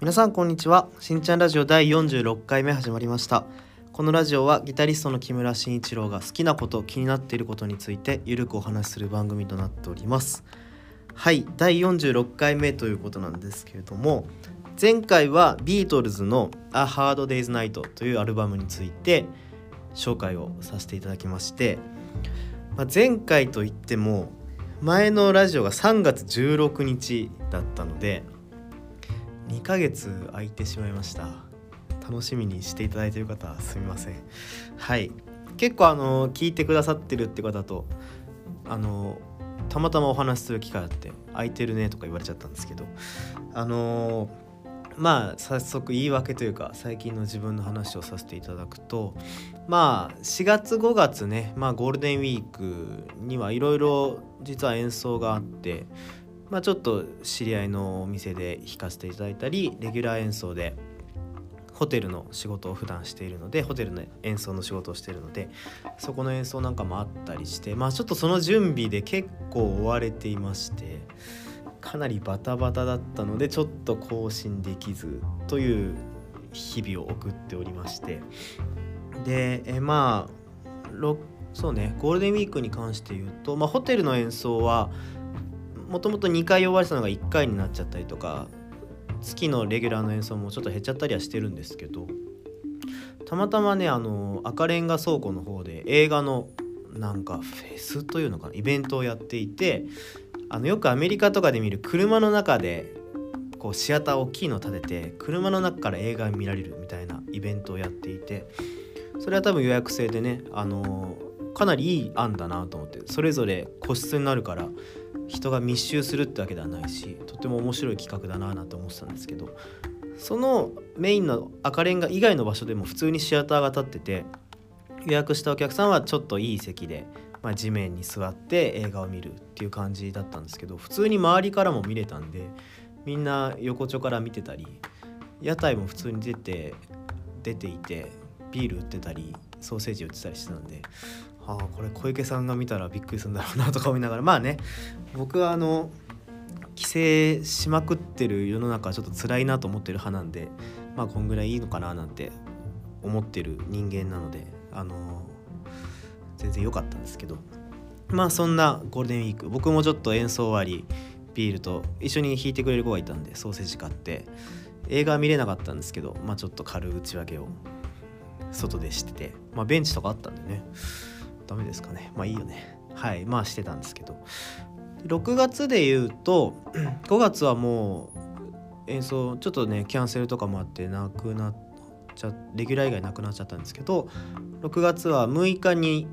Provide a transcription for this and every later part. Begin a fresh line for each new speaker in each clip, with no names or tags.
皆さんこんにちは。しんちゃんラジオ第46回目始まりました。このラジオはギタリストの木村慎一郎が好きなこと気になっていることについてゆるくお話しする番組となっております。はい第46回目ということなんですけれども前回はビートルズの「A Hard Day's Night」というアルバムについて紹介をさせていただきまして、まあ、前回といっても前のラジオが3月16日だったので2ヶ月空いてしまいました。楽しみにしていただいている方すみません。はい。結構あの聞いてくださってるって方とあのたまたまお話しする機会あって空いてるねとか言われちゃったんですけどあのまあ早速言い訳というか最近の自分の話をさせていただくとまあ4月5月ねまあゴールデンウィークにはいろいろ実は演奏があってまあちょっと知り合いのお店で弾かせていただいたりレギュラー演奏でホテルの仕事を普段しているのでホテルの演奏の仕事をしているのでそこの演奏なんかもあったりしてまあちょっとその準備で結構追われていましてかなりバタバタだったのでちょっと更新できずという日々を送っておりまして。でえまあそうねゴールデンウィークに関して言うと、まあ、ホテルの演奏はもともと2回呼ばれてたのが1回になっちゃったりとか月のレギュラーの演奏もちょっと減っちゃったりはしてるんですけどたまたまねあの赤レンガ倉庫の方で映画のなんかフェスというのかなイベントをやっていてあのよくアメリカとかで見る車の中でこうシアター大きいの立てて車の中から映画見られるみたいなイベントをやっていてそれは多分予約制でねあのかなりいい案だなと思ってそれぞれ個室になるから人が密集するってわけではないしとても面白い企画だななんて思ってたんですけどそのメインの赤レンガ以外の場所でも普通にシアターが立ってて予約したお客さんはちょっといい席で、まあ、地面に座って映画を見るっていう感じだったんですけど普通に周りからも見れたんでみんな横丁から見てたり屋台も普通に出て出ていてビール売ってたりソーセージ売ってたりしてたんでああこれ小池さんが見たらびっくりするんだろうなとか思いながら。まあね僕はあの規制しまくってる世の中はちょっと辛いなと思ってる派なんでまあこんぐらいいいのかななんて思ってる人間なのであの全然良かったんですけど。まあそんなゴールデンウィーク。僕もちょっと演奏終わりビールと一緒に弾いてくれる子がいたんでソーセージ買って映画は見れなかったんですけどまあちょっと軽い打ち分けを外でしててまあベンチとかあったんでね。ダメですかね。まあいいよね。はい。まあしてたんですけど。6月で言うと 5月はもう演奏ちょっとねキャンセルとかもあってなくなっちゃレギュラー以外なくなっちゃったんですけど6月は6日に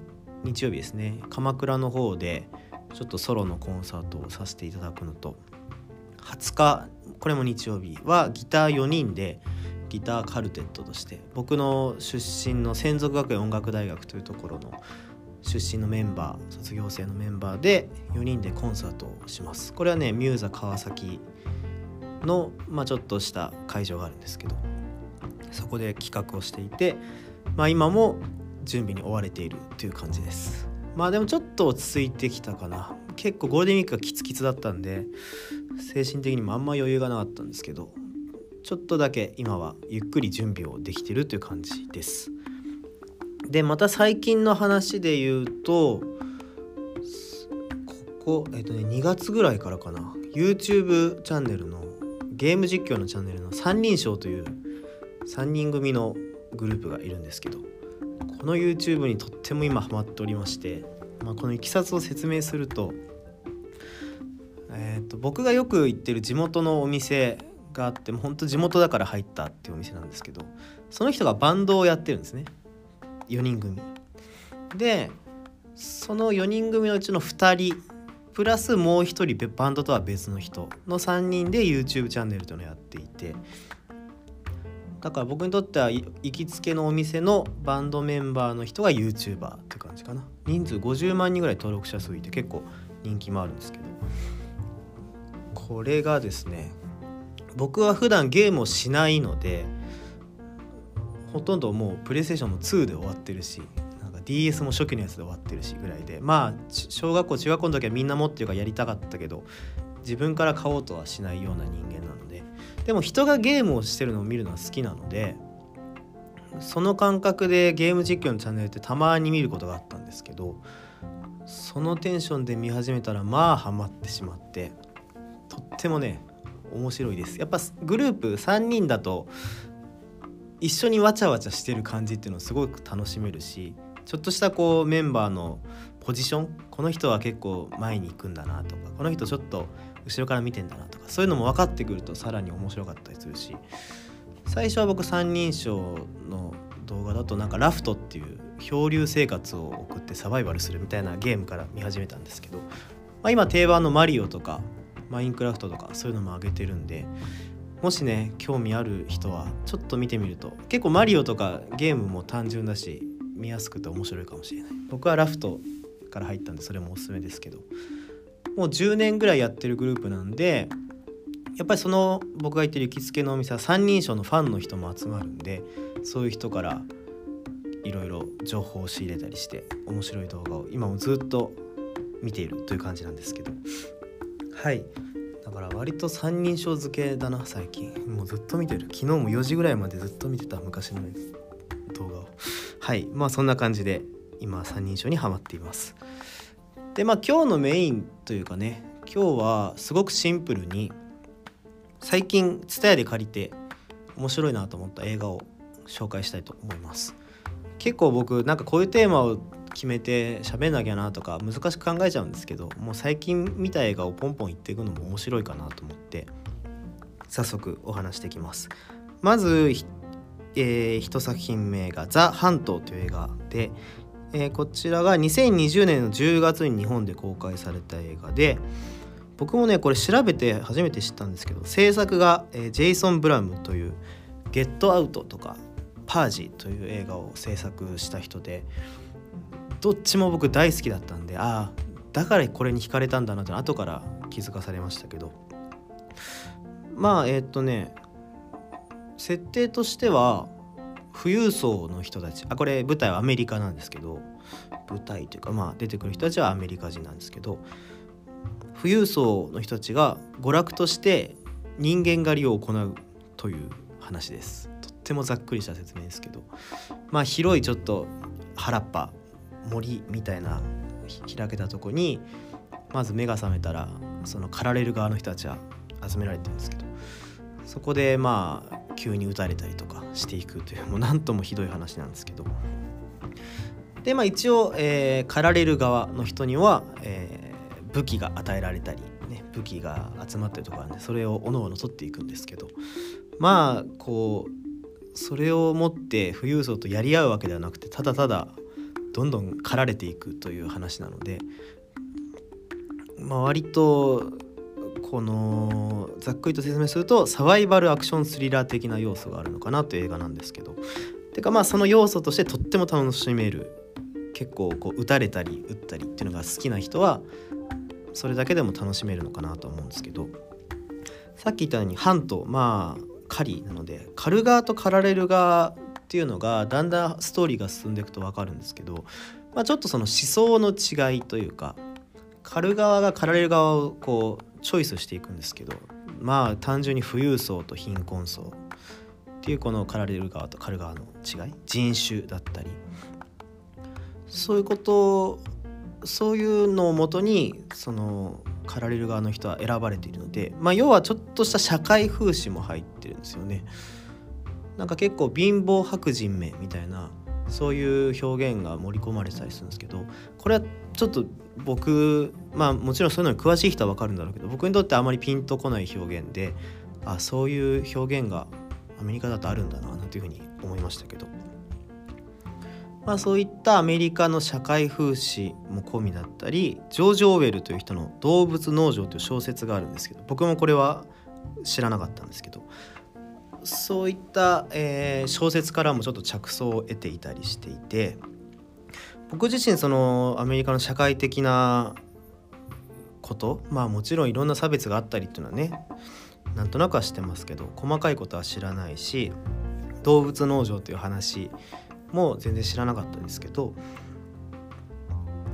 日曜日ですね。鎌倉の方でちょっとソロのコンサートをさせていただくのと。20日これも日曜日はギター4人でギターカルテットとして僕の出身の専属学園音楽大学というところの出身のメンバー卒業生のメンバーで4人でコンサートをします。これはねミューザ川崎の、まあ、ちょっとした会場があるんですけどそこで企画をしていて、まあ、今も準備に追われているという感じです。まあでもちょっと落ち着いてきたかな。結構ゴールデンウィークがキツキツだったんで精神的にもあんま余裕がなかったんですけどちょっとだけ今はゆっくり準備をできてるという感じです。でまた最近の話で言うとここ、えっとね、2月ぐらいからかな。YouTube チャンネルのゲーム実況のチャンネルの三人称という3人組のグループがいるんですけどこの YouTube にとっても今ハマっておりまして、まあ、このいきさつを説明すると,、えーと、僕がよく行ってる地元のお店があっても本当地元だから入ったっていうお店なんですけどその人がバンドをやってるんですね。4人組。でその4人組のうちの2人プラスもう1人バンドとは別の人の3人で YouTube チャンネルというのをやっていて。だから僕にとっては行きつけのお店のバンドメンバーの人が YouTuber って感じかな。人数50万人ぐらい登録者数いて結構人気もあるんですけど。これがですね僕は普段ゲームをしないのでほとんどもうプレイステーションも2で終わってるしなんか DS も初期のやつで終わってるしぐらいでまあ小学校中学校の時はみんな持ってるからやりたかったけど自分から買おうとはしないような人間なのででも人がゲームをしてるのを見るのは好きなのでその感覚でゲーム実況のチャンネルってたまに見ることがあったんですけどそのテンションで見始めたらまあハマってしまってとってもね面白いです。やっぱグループ3人だと一緒にわちゃわちゃしてる感じっていうのをすごく楽しめるしちょっとしたこうメンバーのポジションこの人は結構前に行くんだなとかこの人ちょっと後ろから見てんだなとかそういうのも分かってくるとさらに面白かったりするし最初は僕三人称の動画だとなんかラフトっていう漂流生活を送ってサバイバルするみたいなゲームから見始めたんですけど、まあ、今定番のマリオとかマインクラフトとかそういうのも上げてるんでもしね興味ある人はちょっと見てみると結構マリオとかゲームも単純だし見やすくて面白いかもしれない。僕はラフトから入ったんでそれもおすすめですけど。もう10年ぐらいやってるグループなんでやっぱりその僕が言ってる行きつけのお店は三人称のファンの人も集まるんでそういう人からいろいろ情報を仕入れたりして面白い動画を今もずっと見ているという感じなんですけど。はい。から割と三人称付けだな最近。もうずっと見てる。昨日も4時ぐらいまでずっと見てた昔の動画を。はい。まあそんな感じで今三人称にはまっています。でまあ今日のメインというかね今日はすごくシンプルに最近 TSUTAYA で借りて面白いなと思った映画を紹介したいと思います。結構僕なんかこういうテーマを決めて喋んなきゃなとか難しく考えちゃうんですけどもう最近見た映画をポンポン言っていくのも面白いかなと思って早速お話していきます。まず、えー、一作品目が「ザ・ハント」という映画で、えー、こちらが2020年の10月に日本で公開された映画で僕もねこれ調べて初めて知ったんですけど制作が、えー、ジェイソン・ブラムという「ゲットアウト」とか「パージ」という映画を制作した人でどっちも僕大好きだったんでああだからこれに惹かれたんだなって後から気づかされましたけど。まあえー、っとね設定としては富裕層の人たちあこれ舞台はアメリカなんですけど舞台というかまあ出てくる人たちはアメリカ人なんですけど富裕層の人たちが娯楽として人間狩りを行うという話です。とってもざっくりした説明ですけど。まあ広いちょっと原っぱ森みたいな開けたとこにまず目が覚めたらその狩られる側の人たちは集められてるんですけどそこでまあ急に撃たれたりとかしていくというもう何ともひどい話なんですけど。でまあ一応、えー、狩られる側の人には、えー、武器が与えられたり、ね、武器が集まってるところなんでそれをおのおの取っていくんですけどまあこうそれを持って富裕層とやり合うわけではなくてただただどんどん狩られていくという話なので、まあ、割とこのざっくりと説明するとサバイバルアクションスリラー的な要素があるのかなという映画なんですけど。てかまあその要素としてとっても楽しめる。結構こう撃たれたり撃ったりっていうのが好きな人はそれだけでも楽しめるのかなと思うんですけど。さっき言ったようにハント。まあ狩りなので狩る側と狩られる側っていうのがだんだんストーリーが進んでいくと分かるんですけど、まあ、ちょっとその思想の違いというか狩る側が狩られる側をこうチョイスしていくんですけどまあ単純に富裕層と貧困層っていうこの狩られる側と狩る側の違い人種だったりそういうことそういうのをもとにその狩られる側の人は選ばれているので、まあ、要はちょっとした社会風刺も入ってるんですよね。なんか結構貧乏白人名みたいなそういう表現が盛り込まれてたりするんですけどこれはちょっと僕まあもちろんそういうのに詳しい人は分かるんだろうけど僕にとってあまりピンとこない表現であそういう表現がアメリカだとあるんだななんていうふうに思いましたけど、まあ、そういったアメリカの社会風刺も込みだったりジョージ・オーウェルという人の「動物農場」という小説があるんですけど僕もこれは知らなかったんですけどそういった、えー、小説からもちょっと着想を得ていたりしていて僕自身そのアメリカの社会的なことまあもちろんいろんな差別があったりっていうのはねなんとなくは知ってますけど細かいことは知らないし動物農場という話も全然知らなかったんですけど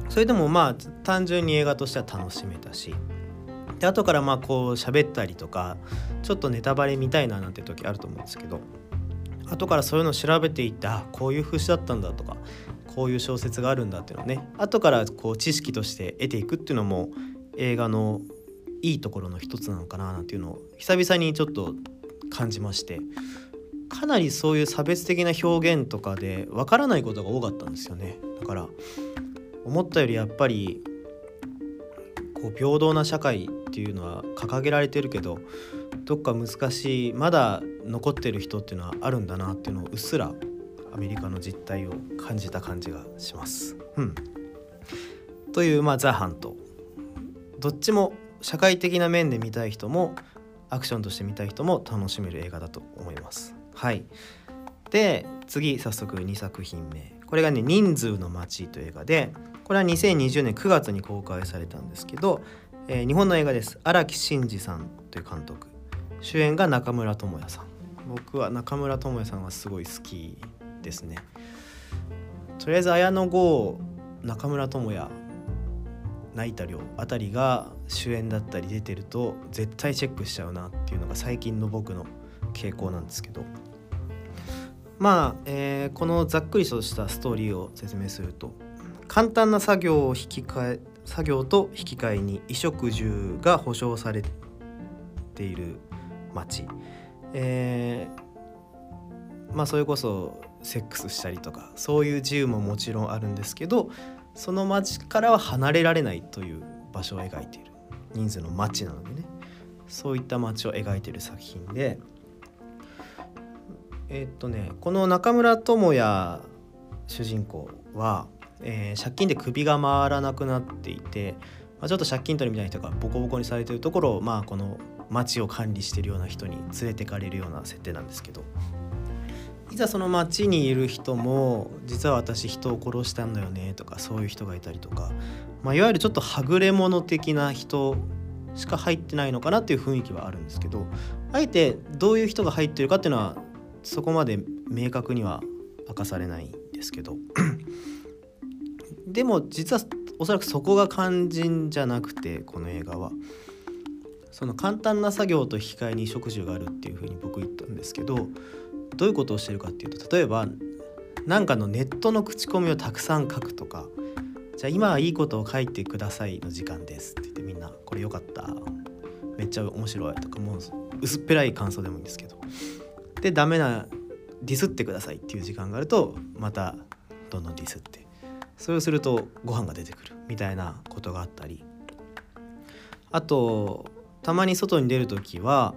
それでもまあ単純に映画としては楽しめたしで後からまあこう喋ったりとかちょっとネタバレ見たいななんて時あると思うんですけど後からそういうのを調べていってあこういう風刺だったんだとかこういう小説があるんだっていうのをね後からこう知識として得ていくっていうのも映画のいいところの一つなのかななんていうのを久々にちょっと感じましてかなりそういう差別的な表現とかでわからないことが多かったんですよね。だから思ったよりやっぱりこう平等な社会っていうのは掲げられてるけどどっか難しいまだ残ってる人っていうのはあるんだなっていうのをうっすらアメリカの実態を感じた感じがします。うん、という、まあ、ザ・ハントどっちも社会的な面で見たい人もアクションとして見たい人も楽しめる映画だと思います。はいで次早速2作品目これがね「人数の街」という映画でこれは2020年9月に公開されたんですけど、えー、日本の映画です。荒木真二さんという監督。主演が中村倫也さん。僕は中村倫也さんはすごい好きですね。とりあえず綾野剛中村倫也成田凌あたりが主演だったり出てると絶対チェックしちゃうなっていうのが最近の僕の傾向なんですけど。まあ、えー、このざっくりとしたストーリーを説明すると簡単な作業を引き換え作業と引き換えに衣食住が保障されている町、えー、まあそれこそセックスしたりとかそういう自由ももちろんあるんですけどその町からは離れられないという場所を描いている。人数の町なのでね。そういった町を描いている作品で。えー、っとねこの中村智也主人公は、えー、借金で首が回らなくなっていて、まあ、ちょっと借金取りみたいな人がボコボコにされてるところをまあこの町を管理してるような人に連れてかれるような設定なんですけどいざその町にいる人も実は私人を殺したんだよねとかそういう人がいたりとか、まあ、いわゆるちょっとはぐれ者的な人しか入ってないのかなっていう雰囲気はあるんですけどあえてどういう人が入ってるかっていうのはそこまで明確には明かされないんですけどでも実はおそらくそこが肝心じゃなくてこの映画は。その簡単な作業と引き換えに食事があるっていうふうに僕言ったんですけどどういうことをしてるかっていうと例えば何かのネットの口コミをたくさん書くとかじゃあ今はいいことを書いてくださいの時間ですって言ってみんなこれよかっためっちゃ面白いとかもう薄っぺらい感想でもいいんですけど。でダメなディスってくださいっていう時間があるとまたどんどんディスってそれをするとご飯が出てくるみたいなことがあったり。あとたまに外に出る時は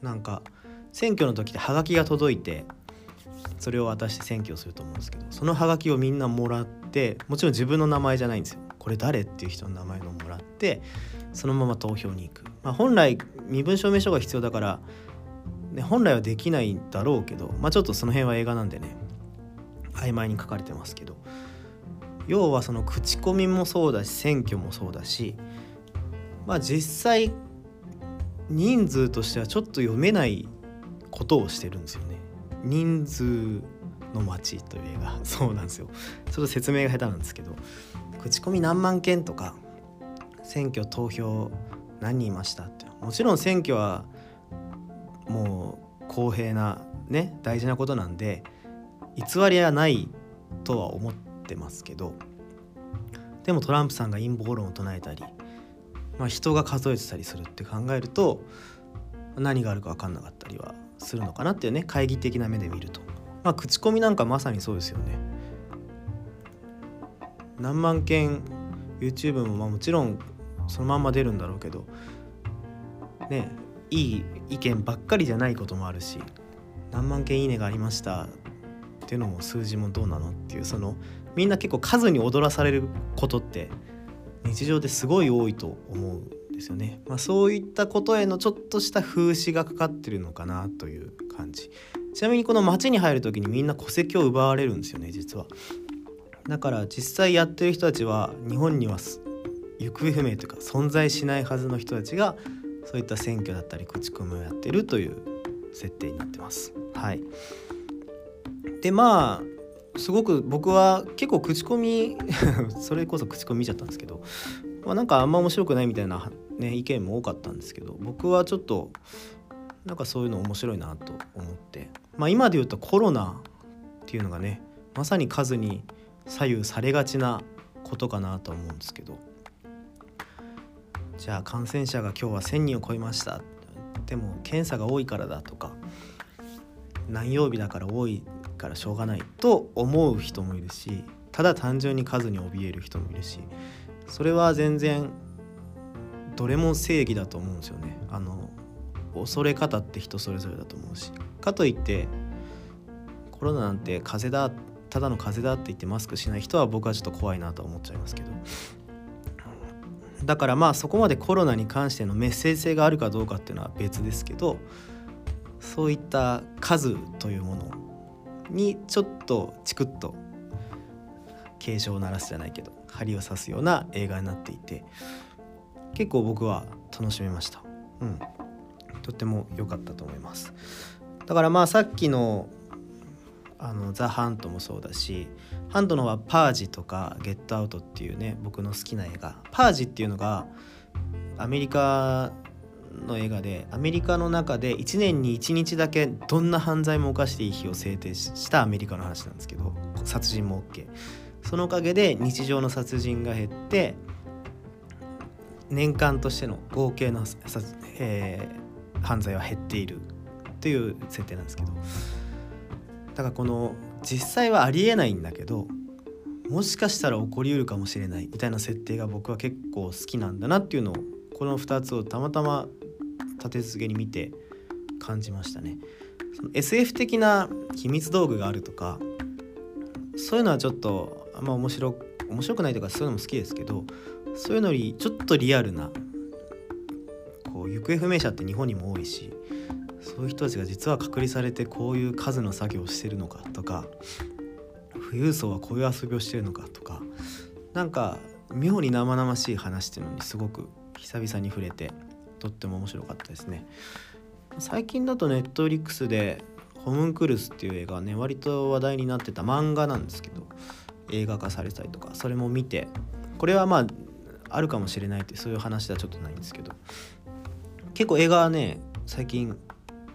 なんか選挙の時ってハガキが届いてそれを渡して選挙すると思うんですけどそのハガキをみんなもらってもちろん自分の名前じゃないんですよ。これ誰っていう人の名前をもらってそのまま投票に行く、まあ、本来身分証明書が必要だから、ね、本来はできないんだろうけど、まあ、ちょっとその辺は映画なんでね。曖昧に書かれてますけど要はその口コミもそうだし選挙もそうだしまあ実際人数としてはちょっと読めないことをしてるんですよね。人数の街という映画。そうなんですよ。ちょっと説明が下手なんですけど口コミ何万件とか選挙投票何人いましたって。もちろん選挙はもう公平なね大事なことなんで偽りはないとは思ってますけどでもトランプさんが陰謀論を唱えたりまあ、人が数えてたりするって考えると何があるか分かんなかったりはするのかなっていうね懐疑的な目で見ると。まあ口コミなんかまさにそうですよね。何万件 YouTube もまあもちろんそのまんま出るんだろうけどねいい意見ばっかりじゃないこともあるし何万件いいねがありましたっていうのも数字もどうなのっていうそのみんな結構数に踊らされることって日常ですごい多いと思うんですよね。まあ、そういったことへのちょっとした風刺がかかってるのかなという感じ。ちなみにこの街に入る時にみんな戸籍を奪われるんですよね実は。だから実際やってる人たちは日本には行方不明というか存在しないはずの人たちがそういった選挙だったり口コミをやってるという設定になってます。はい、でまあすごく僕は結構口コミ それこそ口コミ見ちゃったんですけど、まあ、なんかあんま面白くないみたいなね意見も多かったんですけど僕はちょっとなんかそういうの面白いなと思ってまあ今で言うとコロナっていうのがねまさに数に左右されがちなことかなと思うんですけどじゃあ感染者が今日は1,000人を超えましたでも検査が多いからだとか何曜日だから多いからしょうがないと思う人もいるしただ単純に数に怯える人もいるしそれは全然どれも正義だと思うんですよね。あの恐れ方って人それぞれだと思うし。かといってコロナなんて風邪だただの風邪だって言ってマスクしない人は僕はちょっと怖いなと思っちゃいますけど。だからまあそこまでコロナに関してのメッセージ性があるかどうかっていうのは別ですけどそういった数というものにちょっとチクッと警鐘を鳴らすじゃないけど針を刺すような映画になっていて結構僕は楽しめました。うん。とっても良かったと思います。だからまあさっきのあのザ・ハントもそうだしハントのはパージとかゲットアウトっていうね僕の好きな映画。パージっていうのがアメリカの映画でアメリカの中で1年に1日だけどんな犯罪も犯していい日を制定したアメリカの話なんですけど殺人も OK そのおかげで日常の殺人が減って年間としての合計の、えー、犯罪は減っているという設定なんですけどだからこの実際はありえないんだけどもしかしたら起こりうるかもしれないみたいな設定が僕は結構好きなんだなっていうのをこの2つをたまたま立て続けに見て感じましたね。その SF 的な秘密道具があるとかそういうのはちょっとあんま面白面白くないとかそういうのも好きですけどそういうのよりちょっとリアルなこう行方不明者って日本にも多いしそういう人たちが実は隔離されてこういう数の作業をしてるのかとか富裕層はこういう遊びをしてるのかとかなんか妙に生々しい話っていうのにすごく久々に触れてとっても面白かったですね。最近だとネットフリックスで「ホムンクルス」っていう映画ね割と話題になってた漫画なんですけど映画化されたりとかそれも見てこれはまああるかもしれないってそういう話ではちょっとないんですけど結構映画はね最近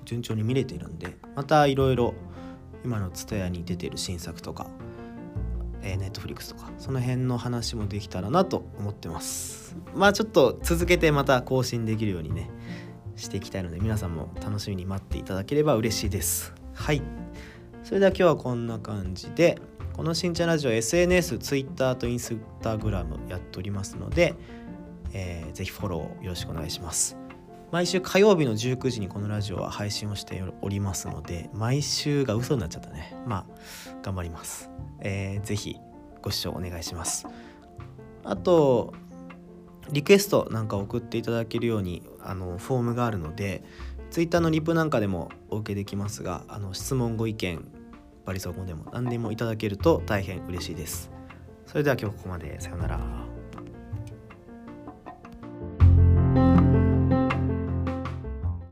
順調に見れているんでまたいろいろ今の TSUTAYA に出てる新作とかえー、ネットフリックスとかその辺の話もできたらなと思ってます。まあちょっと続けてまた更新できるようにねしていきたいので皆さんも楽しみに待っていただければ嬉しいです。はい。それでは今日はこんな感じでこの新茶ラジオ SNS、Twitter と Instagram やっておりますので、えー、ぜひフォローよろしくお願いします。毎週火曜日の19時にこのラジオは配信をしておりますので毎週が嘘になっちゃったね。まあ頑張ります。えー、ぜひご視聴お願いします。あとリクエストなんか送っていただけるようにあのフォームがあるので Twitter のリプなんかでもお受けできますがあの質問ご意見バリソ語でも何でもいただけると大変嬉しいです。それでは今日ここまで。さようなら。